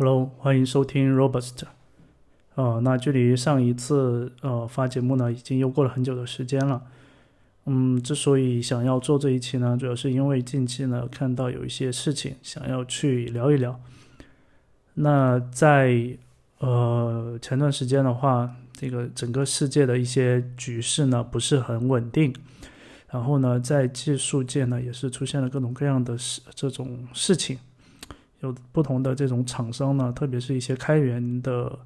Hello，欢迎收听 Robust。呃，那距离上一次呃发节目呢，已经又过了很久的时间了。嗯，之所以想要做这一期呢，主要是因为近期呢看到有一些事情想要去聊一聊。那在呃前段时间的话，这个整个世界的一些局势呢不是很稳定，然后呢在技术界呢也是出现了各种各样的事这种事情。有不同的这种厂商呢，特别是一些开源的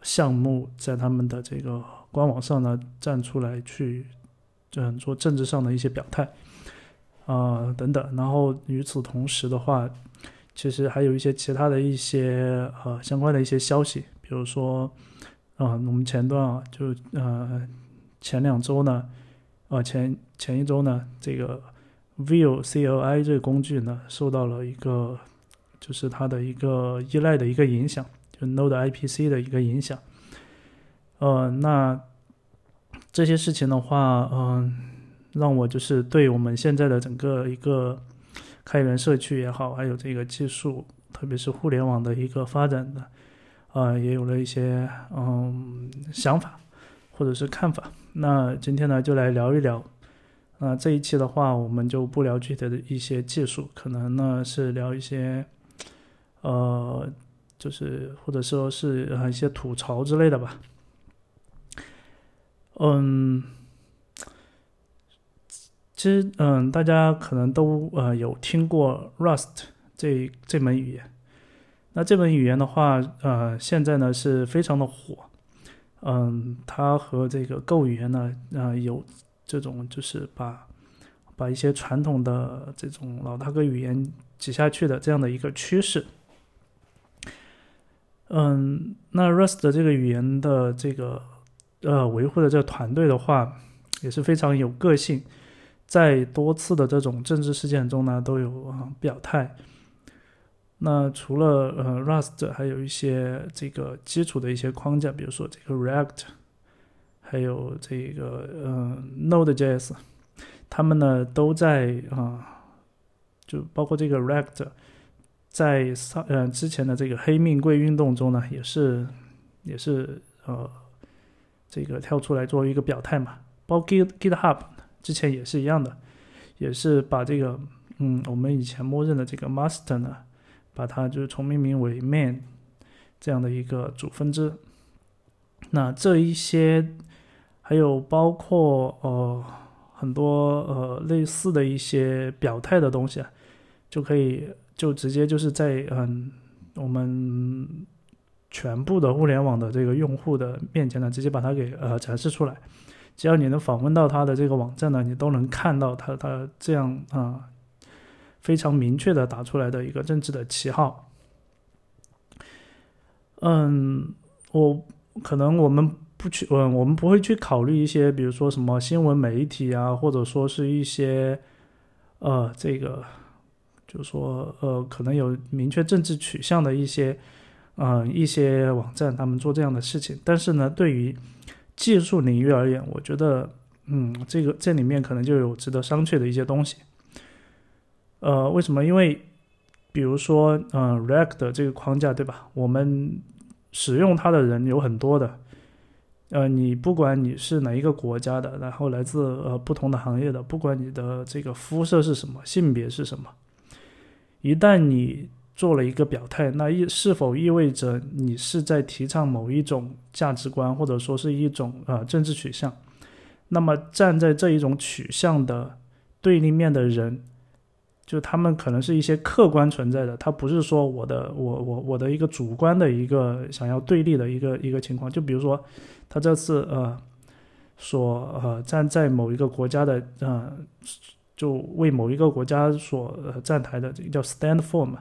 项目，在他们的这个官网上呢站出来去，嗯，做政治上的一些表态，啊等等。然后与此同时的话，其实还有一些其他的一些呃相关的一些消息，比如说，啊，我们前段啊，就呃前两周呢，啊前前一周呢，这个 Vue CLI 这个工具呢，受到了一个。就是它的一个依赖的一个影响，就 Node IPC 的一个影响。呃，那这些事情的话，嗯，让我就是对我们现在的整个一个开源社区也好，还有这个技术，特别是互联网的一个发展的，呃，也有了一些嗯想法或者是看法。那今天呢，就来聊一聊。那这一期的话，我们就不聊具体的一些技术，可能呢是聊一些。呃，就是或者说是一些吐槽之类的吧。嗯，其实嗯，大家可能都呃有听过 Rust 这这门语言。那这门语言的话，呃，现在呢是非常的火。嗯，它和这个 Go 语言呢，呃，有这种就是把把一些传统的这种老大哥语言挤下去的这样的一个趋势。嗯，那 Rust 这个语言的这个呃维护的这个团队的话，也是非常有个性，在多次的这种政治事件中呢，都有啊表态。那除了呃 Rust，还有一些这个基础的一些框架，比如说这个 React，还有这个呃 Node.js，他们呢都在啊，就包括这个 React。在上呃之前的这个黑命贵运动中呢，也是也是呃这个跳出来作为一个表态嘛。包括 Git GitHub 之前也是一样的，也是把这个嗯我们以前默认的这个 master 呢，把它就是重命名为 main 这样的一个主分支。那这一些还有包括呃很多呃类似的一些表态的东西啊，就可以。就直接就是在嗯，我们全部的互联网的这个用户的面前呢，直接把它给呃展示出来。只要你能访问到他的这个网站呢，你都能看到他他这样啊非常明确的打出来的一个政治的旗号。嗯，我可能我们不去，嗯，我们不会去考虑一些，比如说什么新闻媒体啊，或者说是一些呃这个。就是说，呃，可能有明确政治取向的一些，嗯，一些网站，他们做这样的事情。但是呢，对于技术领域而言，我觉得，嗯，这个这里面可能就有值得商榷的一些东西。呃，为什么？因为，比如说，嗯，React 这个框架，对吧？我们使用它的人有很多的，呃，你不管你是哪一个国家的，然后来自呃不同的行业的，不管你的这个肤色是什么，性别是什么。一旦你做了一个表态，那意是否意味着你是在提倡某一种价值观，或者说是一种呃政治取向？那么站在这一种取向的对立面的人，就他们可能是一些客观存在的，他不是说我的我我我的一个主观的一个想要对立的一个一个情况。就比如说他这次呃所呃站在某一个国家的呃。就为某一个国家所呃站台的这个叫 stand for 嘛，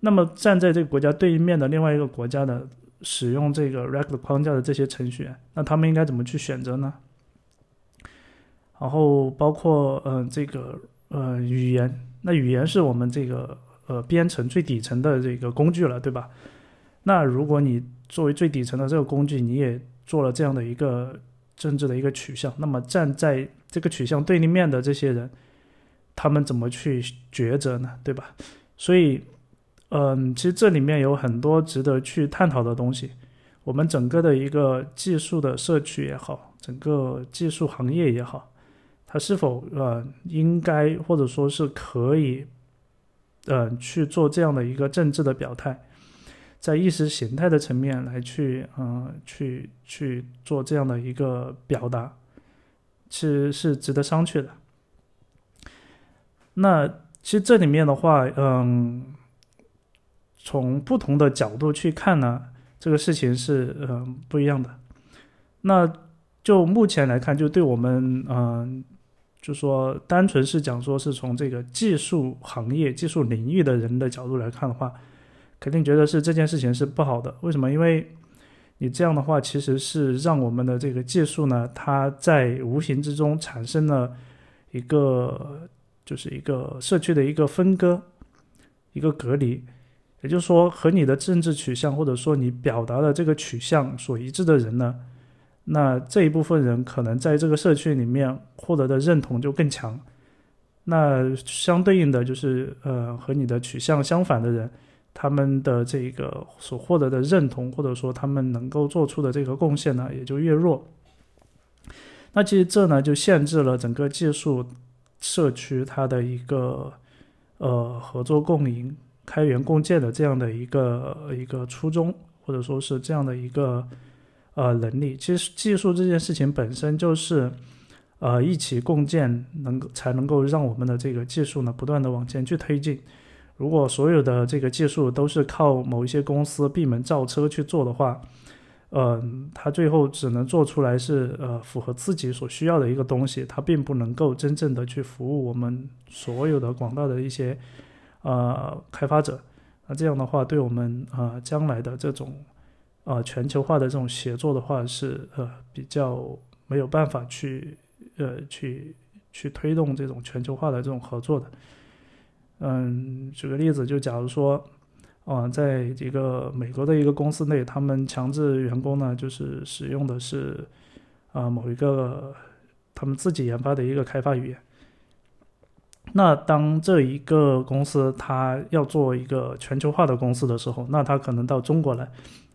那么站在这个国家对面的另外一个国家的使用这个 React 框架的这些程序员，那他们应该怎么去选择呢？然后包括嗯这个呃语言，那语言是我们这个呃编程最底层的这个工具了，对吧？那如果你作为最底层的这个工具，你也做了这样的一个政治的一个取向，那么站在这个取向对立面的这些人。他们怎么去抉择呢？对吧？所以，嗯，其实这里面有很多值得去探讨的东西。我们整个的一个技术的社区也好，整个技术行业也好，它是否呃应该或者说是可以，呃去做这样的一个政治的表态，在意识形态的层面来去嗯去去做这样的一个表达，其实是值得商榷的。那其实这里面的话，嗯，从不同的角度去看呢。这个事情是嗯不一样的，那就目前来看，就对我们嗯，就说单纯是讲说是从这个技术行业、技术领域的人的角度来看的话，肯定觉得是这件事情是不好的。为什么？因为你这样的话，其实是让我们的这个技术呢，它在无形之中产生了一个就是一个社区的一个分割、一个隔离。也就是说，和你的政治取向或者说你表达的这个取向所一致的人呢，那这一部分人可能在这个社区里面获得的认同就更强。那相对应的就是，呃，和你的取向相反的人，他们的这个所获得的认同或者说他们能够做出的这个贡献呢，也就越弱。那其实这呢，就限制了整个技术社区它的一个呃合作共赢。开源共建的这样的一个一个初衷，或者说是这样的一个呃能力，其实技术这件事情本身就是呃一起共建，能够才能够让我们的这个技术呢不断的往前去推进。如果所有的这个技术都是靠某一些公司闭门造车去做的话，嗯，它最后只能做出来是呃符合自己所需要的一个东西，它并不能够真正的去服务我们所有的广大的一些。呃，开发者，那这样的话，对我们呃将来的这种呃全球化的这种协作的话，是呃比较没有办法去呃去去推动这种全球化的这种合作的。嗯，举个例子，就假如说，啊，在一个美国的一个公司内，他们强制员工呢，就是使用的是啊某一个他们自己研发的一个开发语言。那当这一个公司它要做一个全球化的公司的时候，那它可能到中国来，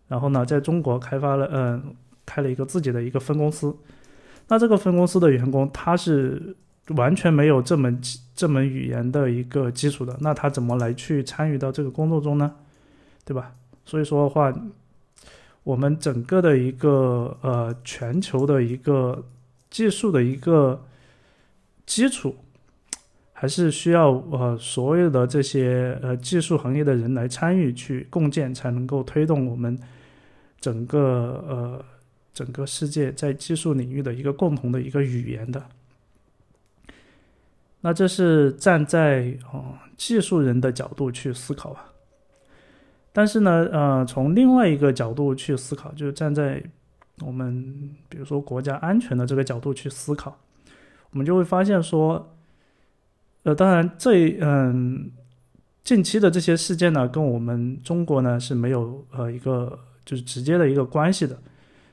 然后呢，在中国开发了，嗯，开了一个自己的一个分公司。那这个分公司的员工他是完全没有这门这门语言的一个基础的，那他怎么来去参与到这个工作中呢？对吧？所以说的话，我们整个的一个呃全球的一个技术的一个基础。还是需要呃所有的这些呃技术行业的人来参与去共建，才能够推动我们整个呃整个世界在技术领域的一个共同的一个语言的。那这是站在哦技术人的角度去思考吧。但是呢，呃，从另外一个角度去思考，就是站在我们比如说国家安全的这个角度去思考，我们就会发现说。呃，当然，这嗯，近期的这些事件呢，跟我们中国呢是没有呃一个就是直接的一个关系的。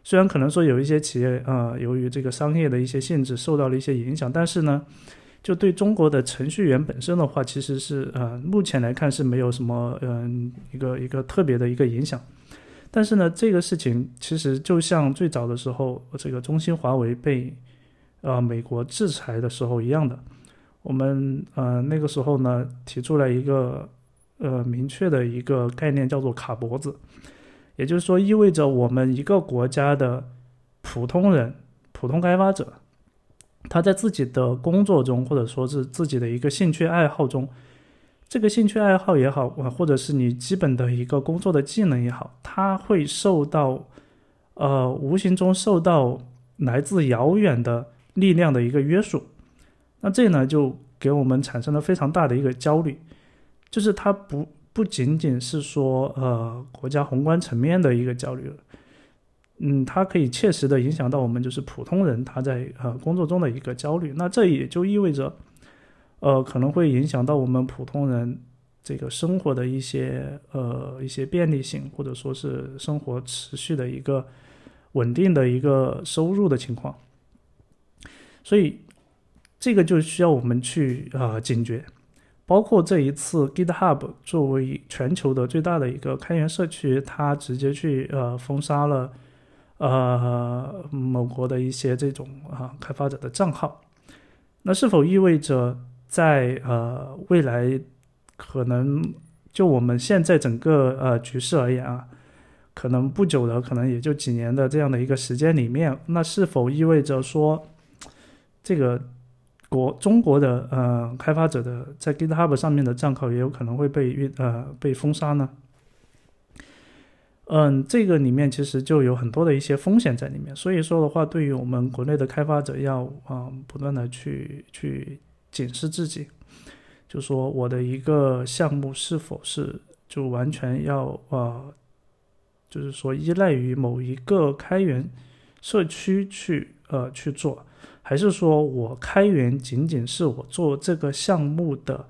虽然可能说有一些企业啊，由于这个商业的一些性质受到了一些影响，但是呢，就对中国的程序员本身的话，其实是呃目前来看是没有什么嗯一个一个特别的一个影响。但是呢，这个事情其实就像最早的时候，这个中兴、华为被呃美国制裁的时候一样的。我们呃那个时候呢提出来一个呃明确的一个概念，叫做卡脖子，也就是说意味着我们一个国家的普通人、普通开发者，他在自己的工作中，或者说是自己的一个兴趣爱好中，这个兴趣爱好也好，或者是你基本的一个工作的技能也好，他会受到呃无形中受到来自遥远的力量的一个约束。那这呢，就给我们产生了非常大的一个焦虑，就是它不不仅仅是说呃国家宏观层面的一个焦虑了，嗯，它可以切实的影响到我们就是普通人他在呃工作中的一个焦虑。那这也就意味着，呃，可能会影响到我们普通人这个生活的一些呃一些便利性，或者说是生活持续的一个稳定的一个收入的情况，所以。这个就需要我们去啊警觉，包括这一次 GitHub 作为全球的最大的一个开源社区，它直接去呃封杀了呃某国的一些这种啊开发者的账号，那是否意味着在呃未来可能就我们现在整个呃局势而言啊，可能不久的可能也就几年的这样的一个时间里面，那是否意味着说这个？国中国的呃开发者的在 GitHub 上面的账号也有可能会被运呃被封杀呢。嗯，这个里面其实就有很多的一些风险在里面，所以说的话，对于我们国内的开发者要啊不断的去去检视自己，就说我的一个项目是否是就完全要啊，就是说依赖于某一个开源社区去呃去做。还是说我开源仅仅是我做这个项目的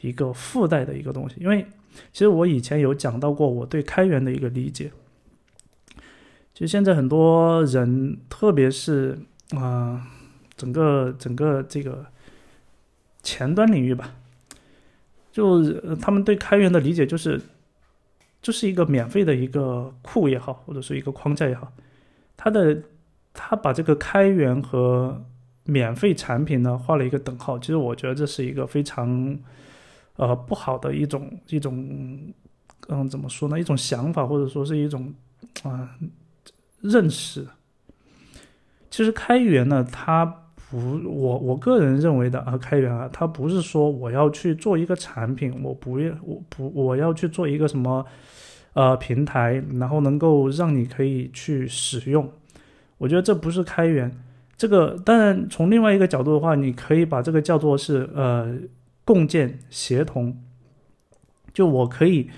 一个附带的一个东西？因为其实我以前有讲到过我对开源的一个理解。就现在很多人，特别是啊，整个整个这个前端领域吧，就他们对开源的理解就是，就是一个免费的一个库也好，或者是一个框架也好，它的它把这个开源和免费产品呢，画了一个等号。其实我觉得这是一个非常，呃，不好的一种一种，嗯，怎么说呢？一种想法，或者说是一种啊认识。其实开源呢，它不，我我个人认为的啊，开源啊，它不是说我要去做一个产品，我不要，我不，我要去做一个什么呃平台，然后能够让你可以去使用。我觉得这不是开源。这个当然，从另外一个角度的话，你可以把这个叫做是呃共建协同。就我可以，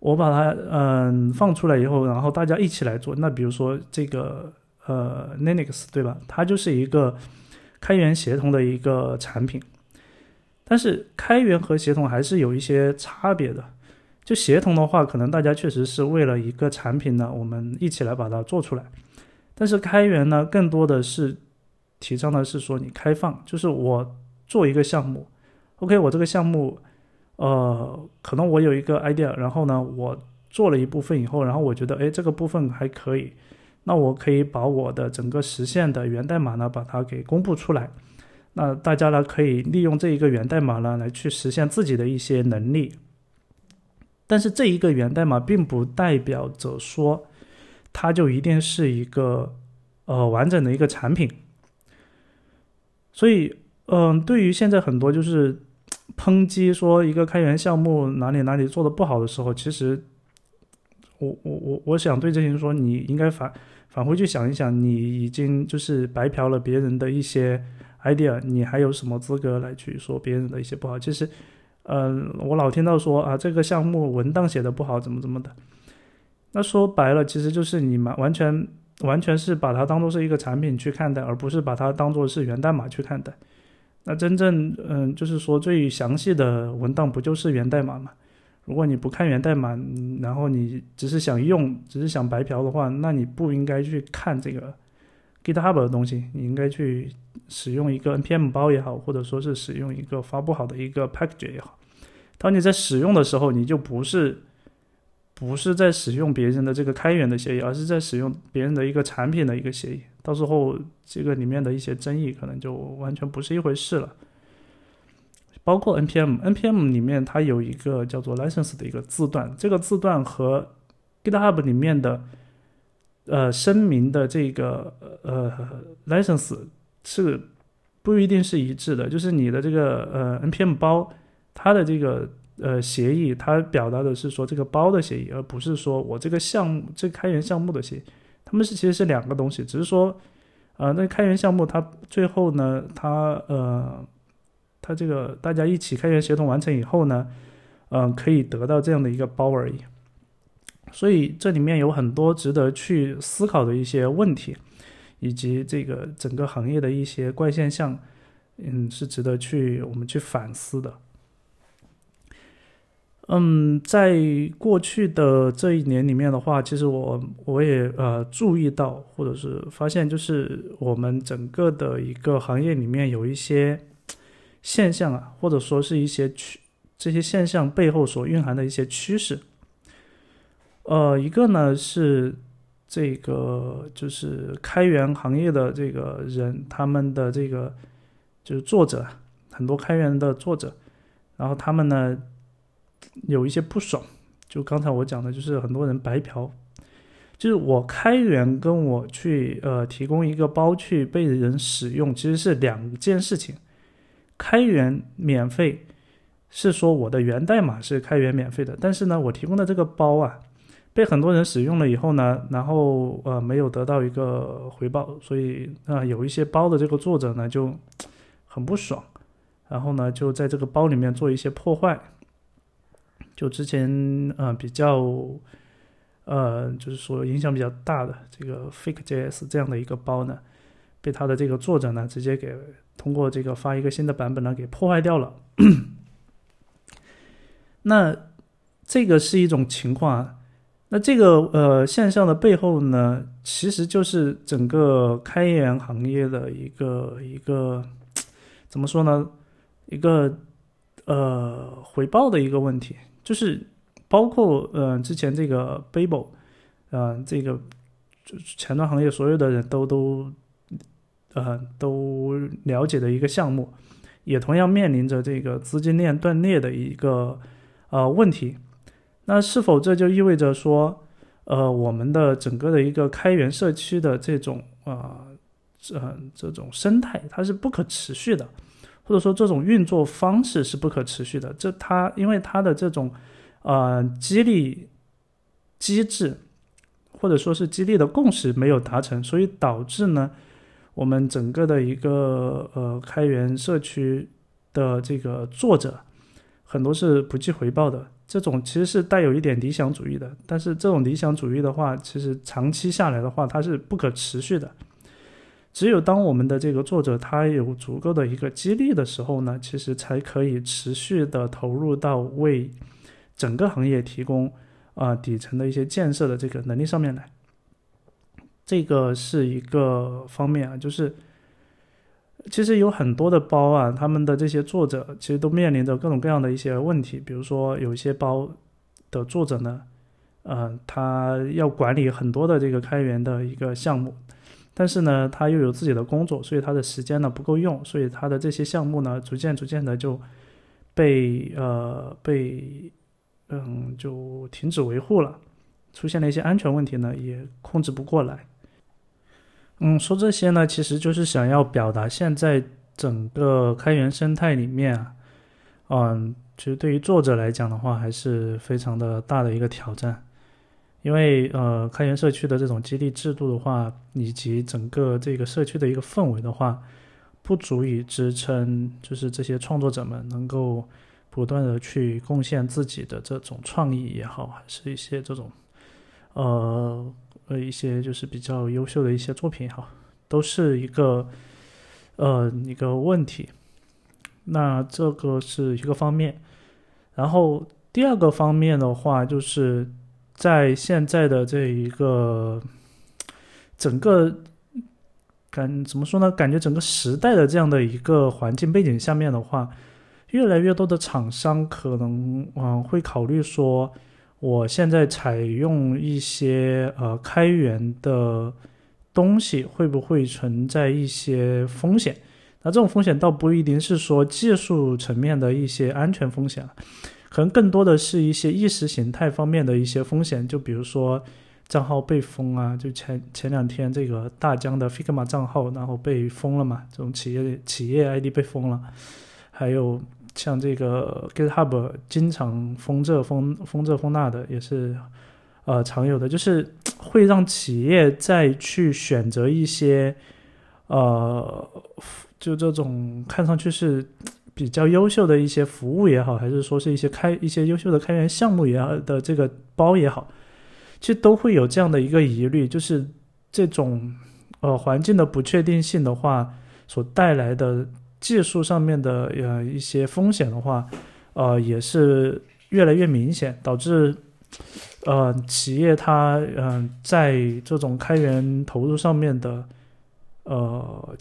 我把它嗯放出来以后，然后大家一起来做。那比如说这个呃 Linux 对吧？它就是一个开源协同的一个产品。但是开源和协同还是有一些差别的。就协同的话，可能大家确实是为了一个产品呢，我们一起来把它做出来。但是开源呢，更多的是。提倡的是说你开放，就是我做一个项目，OK，我这个项目，呃，可能我有一个 idea，然后呢，我做了一部分以后，然后我觉得，哎，这个部分还可以，那我可以把我的整个实现的源代码呢，把它给公布出来，那大家呢可以利用这一个源代码呢来去实现自己的一些能力，但是这一个源代码并不代表着说，它就一定是一个呃完整的一个产品。所以，嗯，对于现在很多就是抨击说一个开源项目哪里哪里做的不好的时候，其实我我我我想对这些人说，你应该反返回去想一想，你已经就是白嫖了别人的一些 idea，你还有什么资格来去说别人的一些不好？其实，嗯，我老听到说啊，这个项目文档写的不好，怎么怎么的，那说白了，其实就是你们完全。完全是把它当做是一个产品去看待，而不是把它当做是源代码去看待。那真正，嗯，就是说最详细的文档不就是源代码吗？如果你不看源代码，然后你只是想用，只是想白嫖的话，那你不应该去看这个 GitHub 的东西，你应该去使用一个 npm 包也好，或者说是使用一个发布好的一个 package 也好。当你在使用的时候，你就不是。不是在使用别人的这个开源的协议，而是在使用别人的一个产品的一个协议。到时候这个里面的一些争议可能就完全不是一回事了。包括 npm，npm 里面它有一个叫做 license 的一个字段，这个字段和 GitHub 里面的呃声明的这个呃 license 是不一定是一致的。就是你的这个呃 npm 包，它的这个。呃，协议它表达的是说这个包的协议，而不是说我这个项目这开源项目的协议，他们是其实是两个东西，只是说，呃，那开源项目它最后呢，它呃，它这个大家一起开源协同完成以后呢，嗯，可以得到这样的一个包而已。所以这里面有很多值得去思考的一些问题，以及这个整个行业的一些怪现象，嗯，是值得去我们去反思的。嗯，在过去的这一年里面的话，其实我我也呃注意到，或者是发现，就是我们整个的一个行业里面有一些现象啊，或者说是一些趋这些现象背后所蕴含的一些趋势。呃，一个呢是这个就是开源行业的这个人，他们的这个就是作者，很多开源的作者，然后他们呢有一些不爽，就刚才我讲的，就是很多人白嫖，就是我开源跟我去呃提供一个包去被人使用，其实是两件事情。开源免费是说我的源代码是开源免费的，但是呢，我提供的这个包啊。被很多人使用了以后呢，然后呃没有得到一个回报，所以啊有一些包的这个作者呢就很不爽，然后呢就在这个包里面做一些破坏。就之前呃比较呃就是说影响比较大的这个 Fake JS 这样的一个包呢，被他的这个作者呢直接给通过这个发一个新的版本呢给破坏掉了。那这个是一种情况啊。那这个呃现象的背后呢，其实就是整个开源行业的一个一个怎么说呢？一个呃回报的一个问题，就是包括呃之前这个 Babel，呃这个前端行业所有的人都都呃都了解的一个项目，也同样面临着这个资金链断裂的一个呃问题。那是否这就意味着说，呃，我们的整个的一个开源社区的这种啊，这这种生态它是不可持续的，或者说这种运作方式是不可持续的？这它因为它的这种呃激励机制，或者说是激励的共识没有达成，所以导致呢，我们整个的一个呃开源社区的这个作者很多是不计回报的。这种其实是带有一点理想主义的，但是这种理想主义的话，其实长期下来的话，它是不可持续的。只有当我们的这个作者他有足够的一个激励的时候呢，其实才可以持续的投入到为整个行业提供啊底层的一些建设的这个能力上面来。这个是一个方面啊，就是。其实有很多的包啊，他们的这些作者其实都面临着各种各样的一些问题。比如说，有一些包的作者呢，呃，他要管理很多的这个开源的一个项目，但是呢，他又有自己的工作，所以他的时间呢不够用，所以他的这些项目呢，逐渐逐渐的就被呃被嗯就停止维护了，出现了一些安全问题呢，也控制不过来。嗯，说这些呢，其实就是想要表达现在整个开源生态里面啊，嗯，其实对于作者来讲的话，还是非常的大的一个挑战，因为呃，开源社区的这种激励制度的话，以及整个这个社区的一个氛围的话，不足以支撑，就是这些创作者们能够不断的去贡献自己的这种创意也好，还是一些这种，呃。呃，一些就是比较优秀的一些作品哈，都是一个呃一个问题。那这个是一个方面，然后第二个方面的话，就是在现在的这一个整个感怎么说呢？感觉整个时代的这样的一个环境背景下面的话，越来越多的厂商可能嗯会考虑说。我现在采用一些呃开源的东西，会不会存在一些风险？那这种风险倒不一定是说技术层面的一些安全风险，可能更多的是一些意识形态方面的一些风险。就比如说账号被封啊，就前前两天这个大疆的 Figma 账号然后被封了嘛，这种企业企业 ID 被封了，还有。像这个 GitHub 经常封这封封这封那的，也是呃常有的，就是会让企业再去选择一些呃就这种看上去是比较优秀的一些服务也好，还是说是一些开一些优秀的开源项目也好的这个包也好，其实都会有这样的一个疑虑，就是这种呃环境的不确定性的话所带来的。技术上面的呃一些风险的话，呃也是越来越明显，导致呃企业它嗯在这种开源投入上面的呃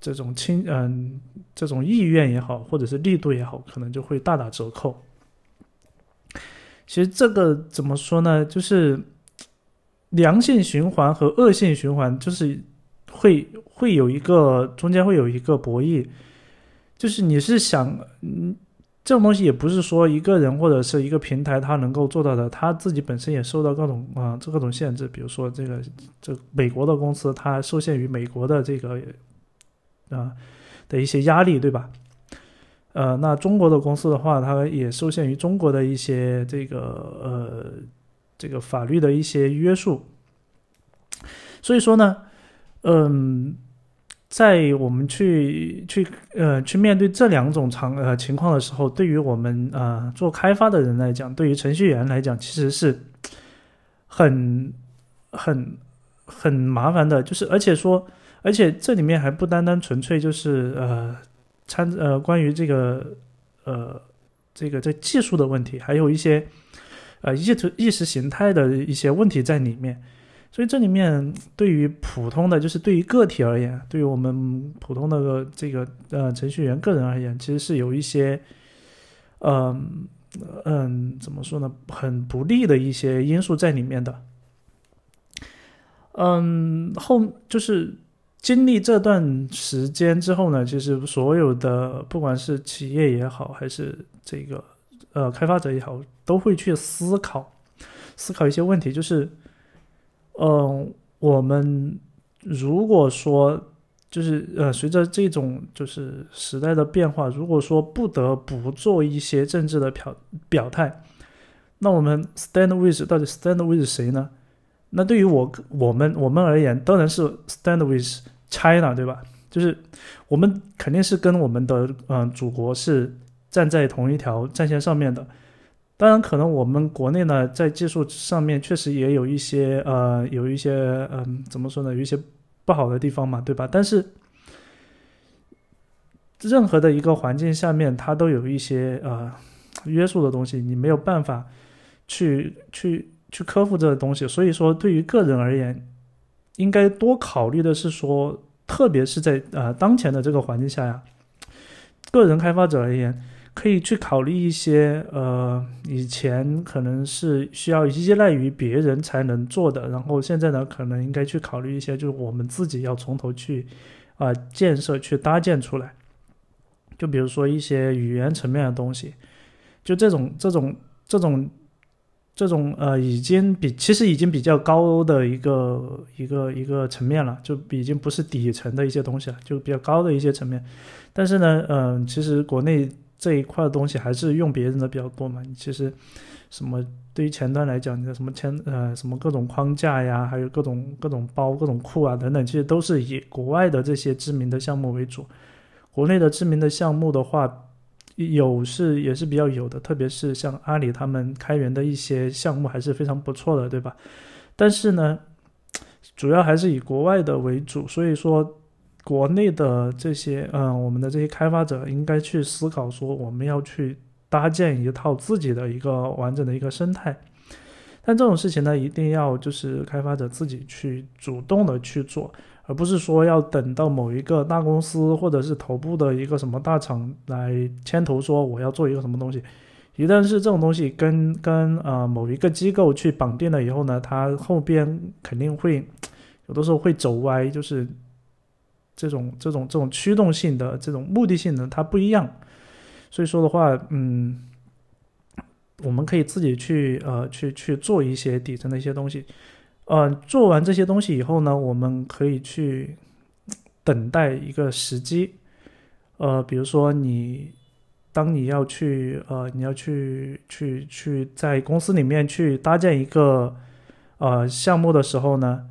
这种倾嗯这种意愿也好，或者是力度也好，可能就会大打折扣。其实这个怎么说呢？就是良性循环和恶性循环，就是会会有一个中间会有一个博弈。就是你是想，嗯，这种东西也不是说一个人或者是一个平台他能够做到的，他自己本身也受到各种啊这各种限制。比如说这个这美国的公司，它受限于美国的这个啊的一些压力，对吧？呃，那中国的公司的话，它也受限于中国的一些这个呃这个法律的一些约束。所以说呢，嗯，在我们去去呃去面对这两种场呃情况的时候，对于我们啊做开发的人来讲，对于程序员来讲，其实是很很很麻烦的。就是而且说，而且这里面还不单单纯粹就是呃。参呃，关于这个呃，这个这技术的问题，还有一些呃意图意识形态的一些问题在里面，所以这里面对于普通的，就是对于个体而言，对于我们普通的这个呃程序员个人而言，其实是有一些嗯嗯怎么说呢，很不利的一些因素在里面的。嗯，后就是。经历这段时间之后呢，其实所有的不管是企业也好，还是这个呃开发者也好，都会去思考思考一些问题，就是，嗯，我们如果说就是呃随着这种就是时代的变化，如果说不得不做一些政治的表表态，那我们 stand with 到底 stand with 谁呢？那对于我我们我们而言，当然是 stand with China，对吧？就是我们肯定是跟我们的嗯祖国是站在同一条战线上面的。当然，可能我们国内呢，在技术上面确实也有一些呃有一些嗯怎么说呢，有一些不好的地方嘛，对吧？但是任何的一个环境下面，它都有一些呃约束的东西，你没有办法去去。去克服这个东西，所以说对于个人而言，应该多考虑的是说，特别是在呃当前的这个环境下呀，个人开发者而言，可以去考虑一些呃以前可能是需要依赖于别人才能做的，然后现在呢，可能应该去考虑一些就是我们自己要从头去啊建设去搭建出来，就比如说一些语言层面的东西，就这种这种这种。这种呃，已经比其实已经比较高的一个一个一个层面了，就已经不是底层的一些东西了，就比较高的一些层面。但是呢，嗯，其实国内这一块的东西还是用别人的比较多嘛。其实什么对于前端来讲，你的什么前呃什么各种框架呀，还有各种各种包、各种库啊等等，其实都是以国外的这些知名的项目为主。国内的知名的项目的话。有是也是比较有的，特别是像阿里他们开源的一些项目还是非常不错的，对吧？但是呢，主要还是以国外的为主，所以说国内的这些嗯，我们的这些开发者应该去思考说，我们要去搭建一套自己的一个完整的一个生态。但这种事情呢，一定要就是开发者自己去主动的去做。而不是说要等到某一个大公司或者是头部的一个什么大厂来牵头说我要做一个什么东西，一旦是这种东西跟跟呃某一个机构去绑定了以后呢，它后边肯定会有的时候会走歪，就是这种这种这种驱动性的这种目的性的它不一样，所以说的话，嗯，我们可以自己去呃去去做一些底层的一些东西。呃，做完这些东西以后呢，我们可以去等待一个时机。呃，比如说你，当你要去呃，你要去去去在公司里面去搭建一个呃项目的时候呢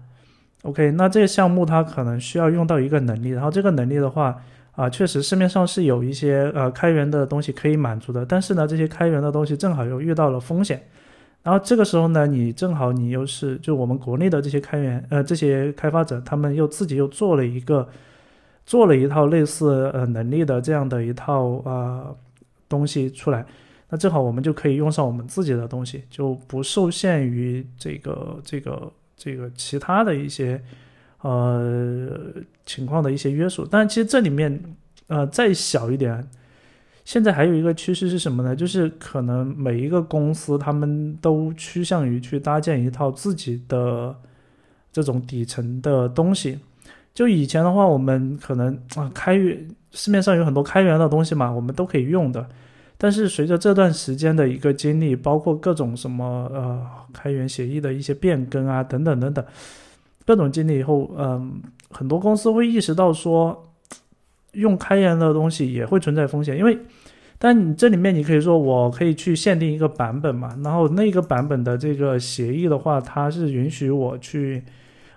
，OK，那这个项目它可能需要用到一个能力，然后这个能力的话啊，确实市面上是有一些呃开源的东西可以满足的，但是呢，这些开源的东西正好又遇到了风险。然后这个时候呢，你正好你又是就我们国内的这些开源呃这些开发者，他们又自己又做了一个做了一套类似呃能力的这样的一套啊东西出来，那正好我们就可以用上我们自己的东西，就不受限于这个这个这个其他的一些呃情况的一些约束。但其实这里面呃再小一点，现在还有一个趋势是什么呢？就是可能每一个公司他们都趋向于去搭建一套自己的这种底层的东西。就以前的话，我们可能啊开源市面上有很多开源的东西嘛，我们都可以用的。但是随着这段时间的一个经历，包括各种什么呃开源协议的一些变更啊等等等等，各种经历以后，嗯，很多公司会意识到说，用开源的东西也会存在风险，因为，但你这里面你可以说我可以去限定一个版本嘛，然后那个版本的这个协议的话，它是允许我去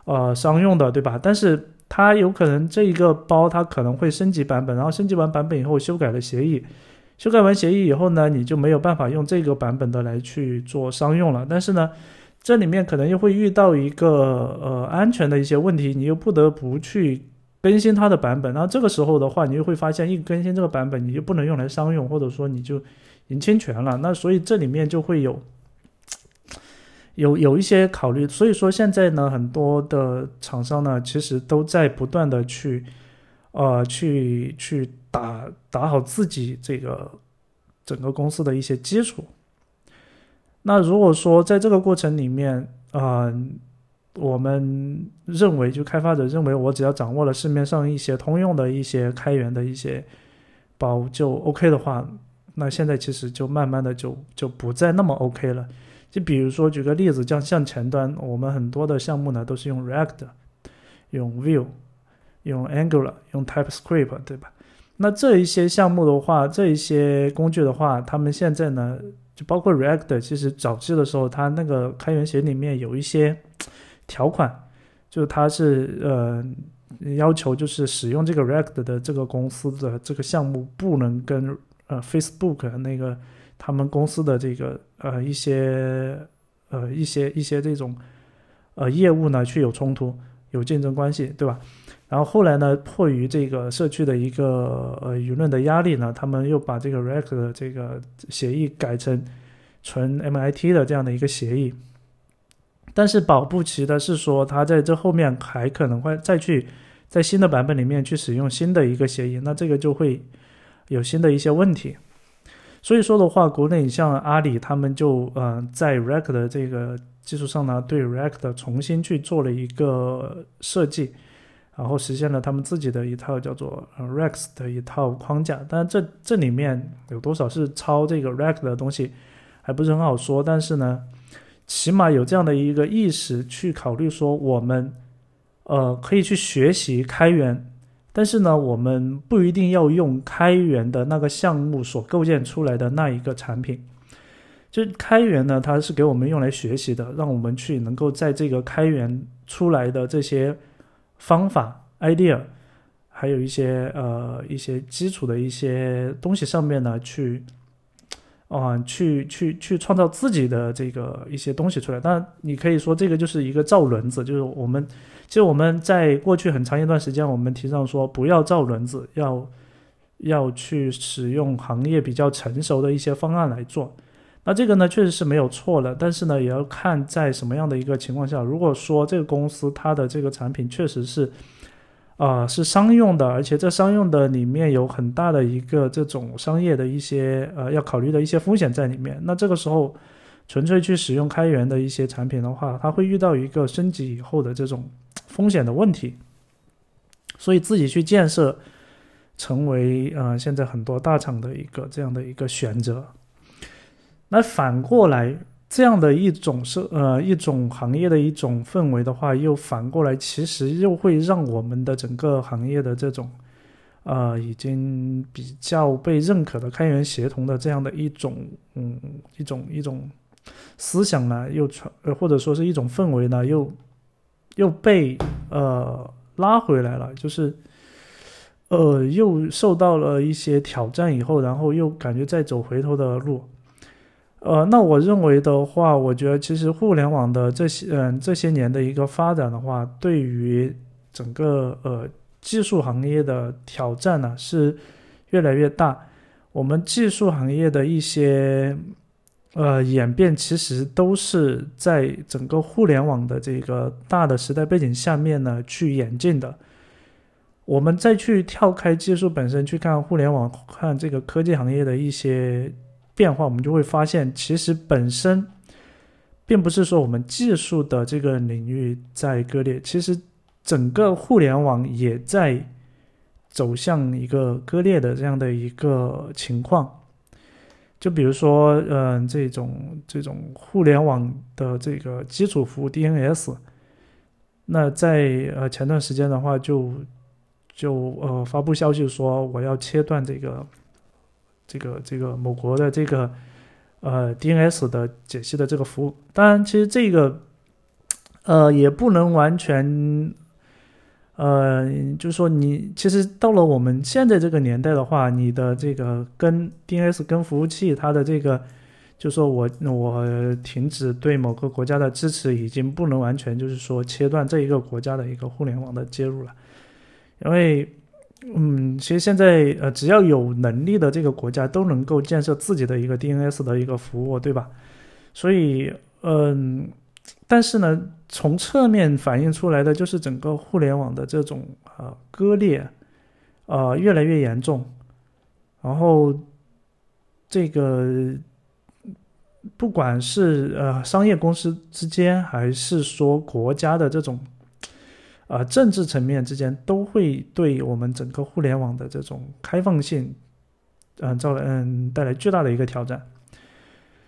呃商用的，对吧？但是它有可能这一个包它可能会升级版本，然后升级完版本以后修改了协议。修改完协议以后呢，你就没有办法用这个版本的来去做商用了。但是呢，这里面可能又会遇到一个呃安全的一些问题，你又不得不去更新它的版本。然后这个时候的话，你又会发现一更新这个版本，你就不能用来商用，或者说你就已侵权了。那所以这里面就会有 有有一些考虑。所以说现在呢，很多的厂商呢，其实都在不断的去呃去去。打打好自己这个整个公司的一些基础。那如果说在这个过程里面，啊，我们认为就开发者认为我只要掌握了市面上一些通用的一些开源的一些包就 OK 的话，那现在其实就慢慢的就就不再那么 OK 了。就比如说举个例子，像像前端，我们很多的项目呢都是用 React、用 Vue、用 Angular、用 TypeScript，对吧？那这一些项目的话，这一些工具的话，他们现在呢，就包括 React，其实早期的时候，它那个开源协议里面有一些条款，就它是呃要求，就是使用这个 React 的这个公司的这个项目不能跟呃 Facebook 那个他们公司的这个呃一些呃一些一些这种呃业务呢去有冲突、有竞争关系，对吧？然后后来呢，迫于这个社区的一个呃舆论的压力呢，他们又把这个 React 的这个协议改成纯 MIT 的这样的一个协议。但是保不齐的是说，它在这后面还可能会再去在新的版本里面去使用新的一个协议，那这个就会有新的一些问题。所以说的话，国内像阿里他们就呃在 React 的这个基础上呢，对 React 重新去做了一个设计。然后实现了他们自己的一套叫做呃 Rex 的一套框架，但这这里面有多少是抄这个 Rex 的东西，还不是很好说。但是呢，起码有这样的一个意识去考虑说，我们呃可以去学习开源，但是呢，我们不一定要用开源的那个项目所构建出来的那一个产品。就开源呢，它是给我们用来学习的，让我们去能够在这个开源出来的这些。方法、idea，还有一些呃一些基础的一些东西上面呢，去啊去去去创造自己的这个一些东西出来。当然，你可以说这个就是一个造轮子，就是我们其实我们在过去很长一段时间，我们提倡说不要造轮子，要要去使用行业比较成熟的一些方案来做。那这个呢，确实是没有错的，但是呢，也要看在什么样的一个情况下。如果说这个公司它的这个产品确实是，啊，是商用的，而且这商用的里面有很大的一个这种商业的一些呃要考虑的一些风险在里面。那这个时候，纯粹去使用开源的一些产品的话，它会遇到一个升级以后的这种风险的问题。所以自己去建设，成为呃现在很多大厂的一个这样的一个选择。那反过来，这样的一种是呃一种行业的一种氛围的话，又反过来其实又会让我们的整个行业的这种，呃已经比较被认可的开源协同的这样的一种嗯一种一种思想呢，又传或者说是一种氛围呢，又又被呃拉回来了，就是呃又受到了一些挑战以后，然后又感觉在走回头的路。呃，那我认为的话，我觉得其实互联网的这些嗯这些年的一个发展的话，对于整个呃技术行业的挑战呢是越来越大。我们技术行业的一些呃演变，其实都是在整个互联网的这个大的时代背景下面呢去演进的。我们再去跳开技术本身去看互联网，看这个科技行业的一些变化，我们就会发现，其实本身并不是说我们技术的这个领域在割裂，其实整个互联网也在走向一个割裂的这样的一个情况。就比如说，嗯，这种这种互联网的这个基础服务 DNS，那在呃前段时间的话就。就呃发布消息说我要切断这个这个这个某国的这个呃 DNS 的解析的这个服务。当然，其实这个呃也不能完全呃，就是说你其实到了我们现在这个年代的话，你的这个跟 DNS 跟服务器它的这个，就说我我停止对某个国家的支持，已经不能完全就是说切断这一个国家的一个互联网的接入了。因为，嗯，其实现在呃，只要有能力的这个国家都能够建设自己的一个 DNS 的一个服务，对吧？所以，嗯，但是呢，从侧面反映出来的就是整个互联网的这种啊割裂，啊越来越严重。然后，这个不管是呃商业公司之间，还是说国家的这种。啊，政治层面之间都会对我们整个互联网的这种开放性，嗯，造嗯带来巨大的一个挑战。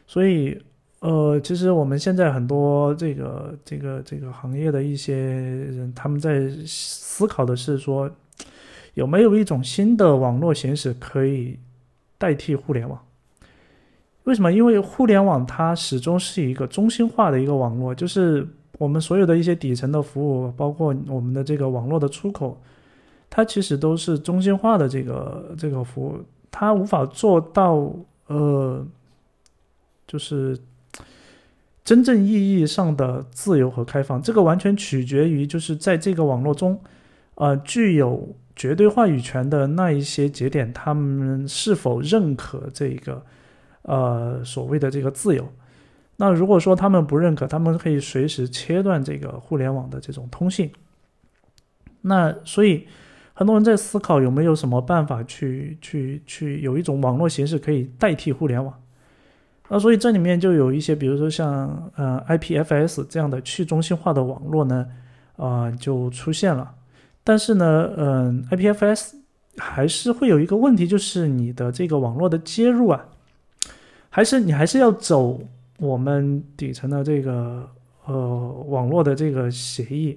所以，呃，其实我们现在很多这个这个这个行业的一些人，他们在思考的是说，有没有一种新的网络形式可以代替互联网？为什么？因为互联网它始终是一个中心化的一个网络，就是。我们所有的一些底层的服务，包括我们的这个网络的出口，它其实都是中心化的这个这个服务，它无法做到呃，就是真正意义上的自由和开放。这个完全取决于就是在这个网络中，呃，具有绝对话语权的那一些节点，他们是否认可这个呃所谓的这个自由。那如果说他们不认可，他们可以随时切断这个互联网的这种通信。那所以很多人在思考有没有什么办法去去去有一种网络形式可以代替互联网。那所以这里面就有一些，比如说像呃 IPFS 这样的去中心化的网络呢，啊就出现了。但是呢，嗯 IPFS 还是会有一个问题，就是你的这个网络的接入啊，还是你还是要走。我们底层的这个呃网络的这个协议，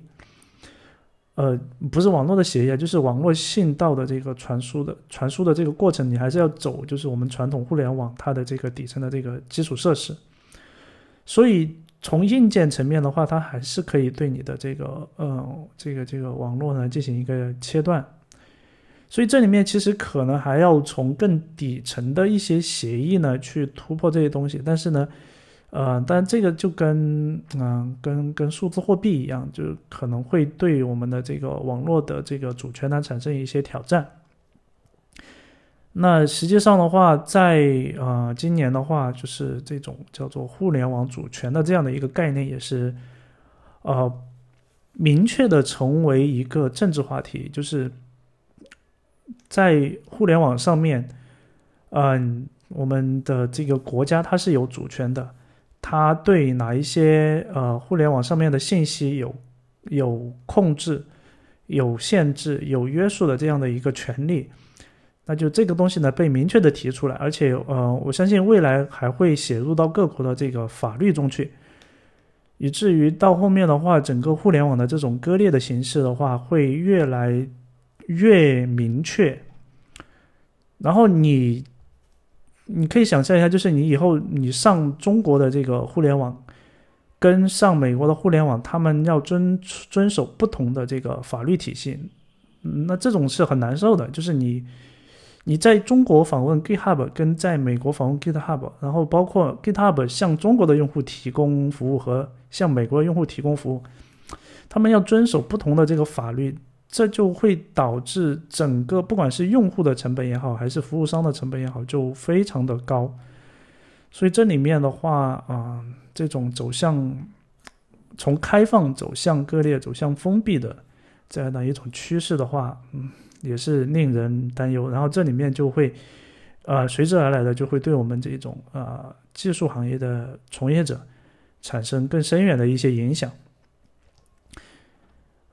呃不是网络的协议啊，就是网络信道的这个传输的传输的这个过程，你还是要走，就是我们传统互联网它的这个底层的这个基础设施。所以从硬件层面的话，它还是可以对你的这个呃这个这个网络呢进行一个切断。所以这里面其实可能还要从更底层的一些协议呢去突破这些东西，但是呢。呃，但这个就跟嗯，跟跟数字货币一样，就可能会对我们的这个网络的这个主权呢产生一些挑战。那实际上的话，在呃今年的话，就是这种叫做互联网主权的这样的一个概念，也是呃明确的成为一个政治话题，就是在互联网上面，嗯，我们的这个国家它是有主权的。他对哪一些呃互联网上面的信息有有控制、有限制、有约束的这样的一个权利，那就这个东西呢被明确的提出来，而且呃我相信未来还会写入到各国的这个法律中去，以至于到后面的话，整个互联网的这种割裂的形式的话会越来越明确，然后你。你可以想象一下，就是你以后你上中国的这个互联网，跟上美国的互联网，他们要遵遵守不同的这个法律体系，那这种是很难受的。就是你你在中国访问 GitHub，跟在美国访问 GitHub，然后包括 GitHub 向中国的用户提供服务和向美国用户提供服务，他们要遵守不同的这个法律。这就会导致整个不管是用户的成本也好，还是服务商的成本也好，就非常的高。所以这里面的话啊，这种走向从开放走向割裂、走向封闭的这样的一种趋势的话，嗯，也是令人担忧。然后这里面就会呃随之而来的就会对我们这种啊技术行业的从业者产生更深远的一些影响。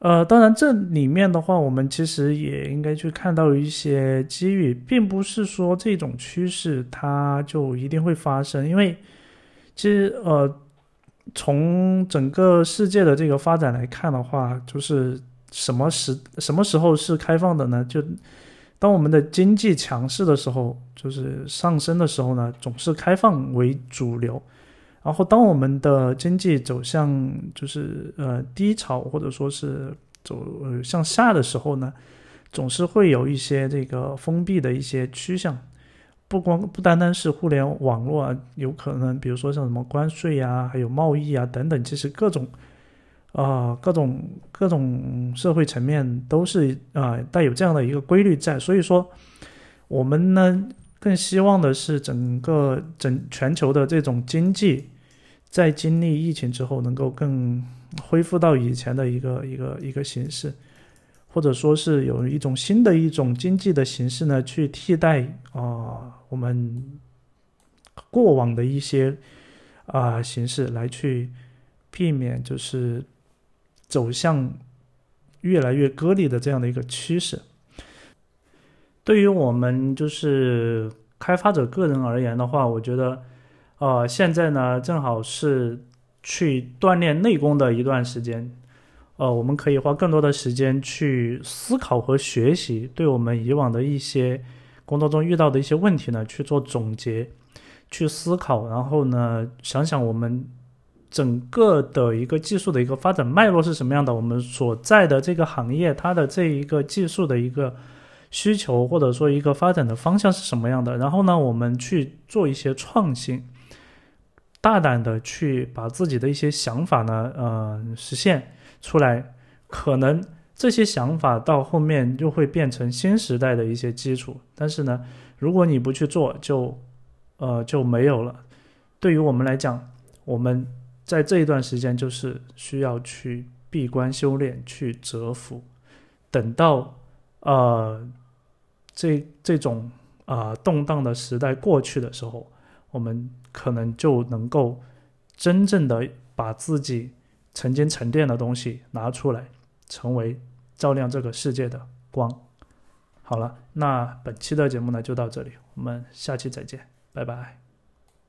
呃，当然，这里面的话，我们其实也应该去看到一些机遇，并不是说这种趋势它就一定会发生，因为其实呃，从整个世界的这个发展来看的话，就是什么时什么时候是开放的呢？就当我们的经济强势的时候，就是上升的时候呢，总是开放为主流。然后，当我们的经济走向就是呃低潮，或者说是走呃向下的时候呢，总是会有一些这个封闭的一些趋向，不光不单单是互联网络啊，有可能比如说像什么关税啊，还有贸易啊等等，其实各种啊各种各种社会层面都是啊带有这样的一个规律在，所以说我们呢更希望的是整个整全球的这种经济。在经历疫情之后，能够更恢复到以前的一个一个一个形式，或者说是有一种新的一种经济的形式呢，去替代啊我们过往的一些啊形式，来去避免就是走向越来越割裂的这样的一个趋势。对于我们就是开发者个人而言的话，我觉得。呃，现在呢，正好是去锻炼内功的一段时间。呃，我们可以花更多的时间去思考和学习，对我们以往的一些工作中遇到的一些问题呢，去做总结，去思考，然后呢，想想我们整个的一个技术的一个发展脉络是什么样的，我们所在的这个行业它的这一个技术的一个需求或者说一个发展的方向是什么样的，然后呢，我们去做一些创新。大胆的去把自己的一些想法呢，呃，实现出来，可能这些想法到后面就会变成新时代的一些基础。但是呢，如果你不去做，就，呃，就没有了。对于我们来讲，我们在这一段时间就是需要去闭关修炼，去蛰伏，等到，呃，这这种啊动荡的时代过去的时候，我们。可能就能够真正的把自己曾经沉淀的东西拿出来，成为照亮这个世界的光。好了，那本期的节目呢就到这里，我们下期再见，拜拜。